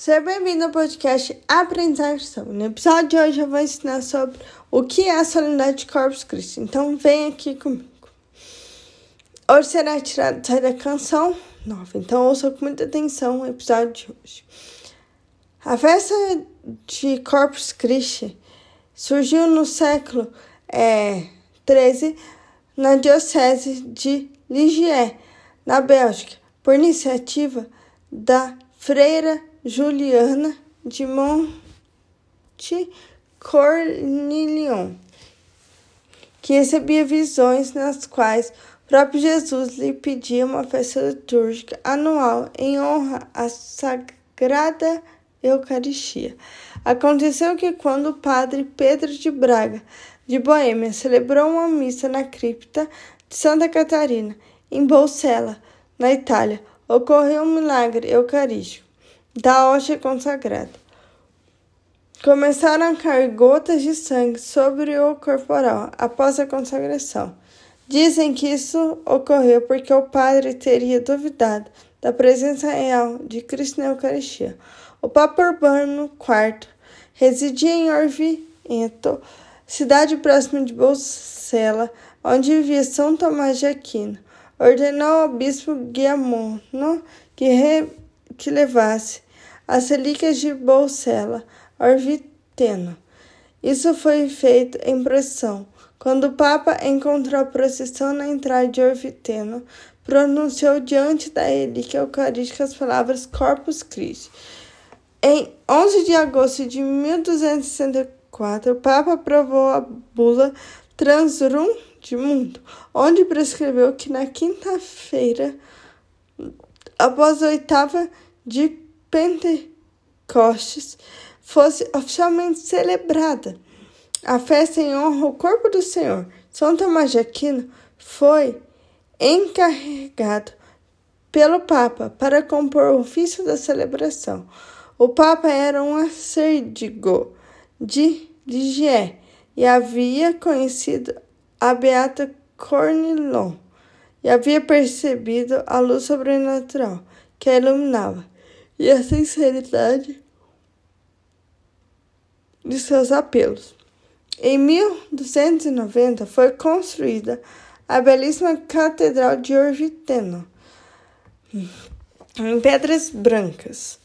Seja bem-vindo ao podcast Apresentação. No episódio de hoje eu vou ensinar sobre o que é a solenidade de Corpus Christi. Então vem aqui comigo. Hoje será tirado da canção nova. Então ouça com muita atenção o episódio de hoje. A festa de Corpus Christi surgiu no século é, 13 na diocese de Ligier, na Bélgica, por iniciativa da freira Juliana de Monte Cornilion, que recebia visões nas quais o próprio Jesus lhe pedia uma festa litúrgica anual em honra à Sagrada Eucaristia. Aconteceu que quando o padre Pedro de Braga, de Boêmia, celebrou uma missa na cripta de Santa Catarina, em Bolsela, na Itália, ocorreu um milagre eucarístico da hóstia consagrada. Começaram a cair gotas de sangue sobre o corporal após a consagração. Dizem que isso ocorreu porque o padre teria duvidado da presença real de Cristo na Eucaristia. O Papa Urbano IV residia em Orvieto, cidade próxima de Bolsela, onde vivia São Tomás de Aquino. Ordenou ao bispo Guiamono que re que levasse as relíquias de Bolsela Orviteno. Isso foi feito em procissão. Quando o Papa encontrou a procissão na entrada de Orviteno, pronunciou diante da relíquia eucarística as palavras Corpus Christi. Em 11 de agosto de 1264, o Papa aprovou a bula Transrum de Mundo, onde prescreveu que na quinta-feira, após a oitava de Pentecostes fosse oficialmente celebrada. A festa em honra ao corpo do Senhor, São Tomás de Aquino, foi encarregado pelo Papa para compor o ofício da celebração. O Papa era um acérdigo de Ligier e havia conhecido a Beata Cornilon e havia percebido a luz sobrenatural que a iluminava e a sinceridade de seus apelos. Em 1290 foi construída a belíssima Catedral de Orvieto, em pedras brancas,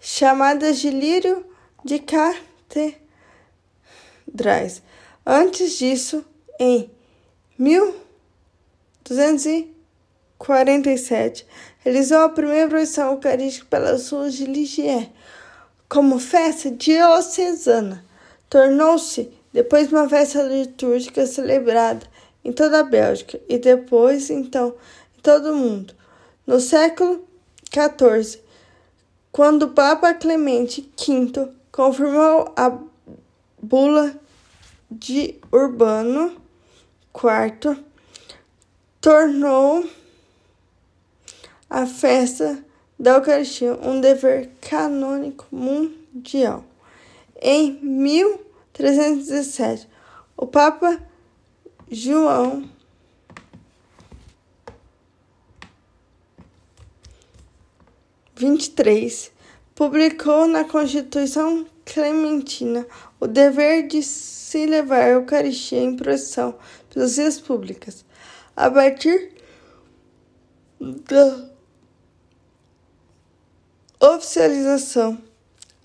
chamadas de Lírio de Catedrais. Antes disso, em 1200 47, realizou a primeira procissão eucarística pelas ruas de Ligier, como festa diocesana. Tornou-se depois uma festa litúrgica celebrada em toda a Bélgica e depois, então, em todo o mundo. No século XIV, quando o Papa Clemente V confirmou a bula de Urbano IV, tornou a festa da Eucaristia um dever canônico mundial. Em 1317, o Papa João e publicou na Constituição Clementina o dever de se levar a Eucaristia em procissão pelas vias públicas. A partir da Oficialização: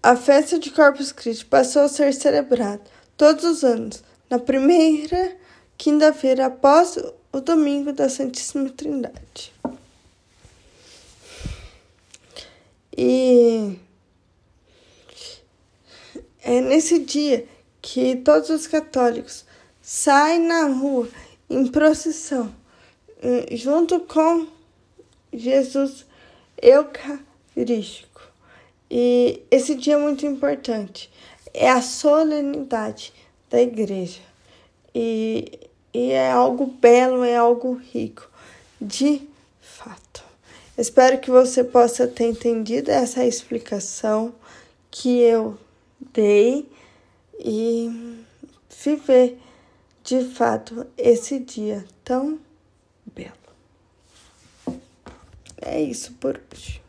A festa de Corpus Christi passou a ser celebrada todos os anos, na primeira quinta-feira após o domingo da Santíssima Trindade. E é nesse dia que todos os católicos saem na rua em procissão, eh, junto com Jesus Eucarístico. E esse dia é muito importante. É a solenidade da igreja. E, e é algo belo, é algo rico, de fato. Espero que você possa ter entendido essa explicação que eu dei e viver de fato esse dia tão belo. É isso por hoje.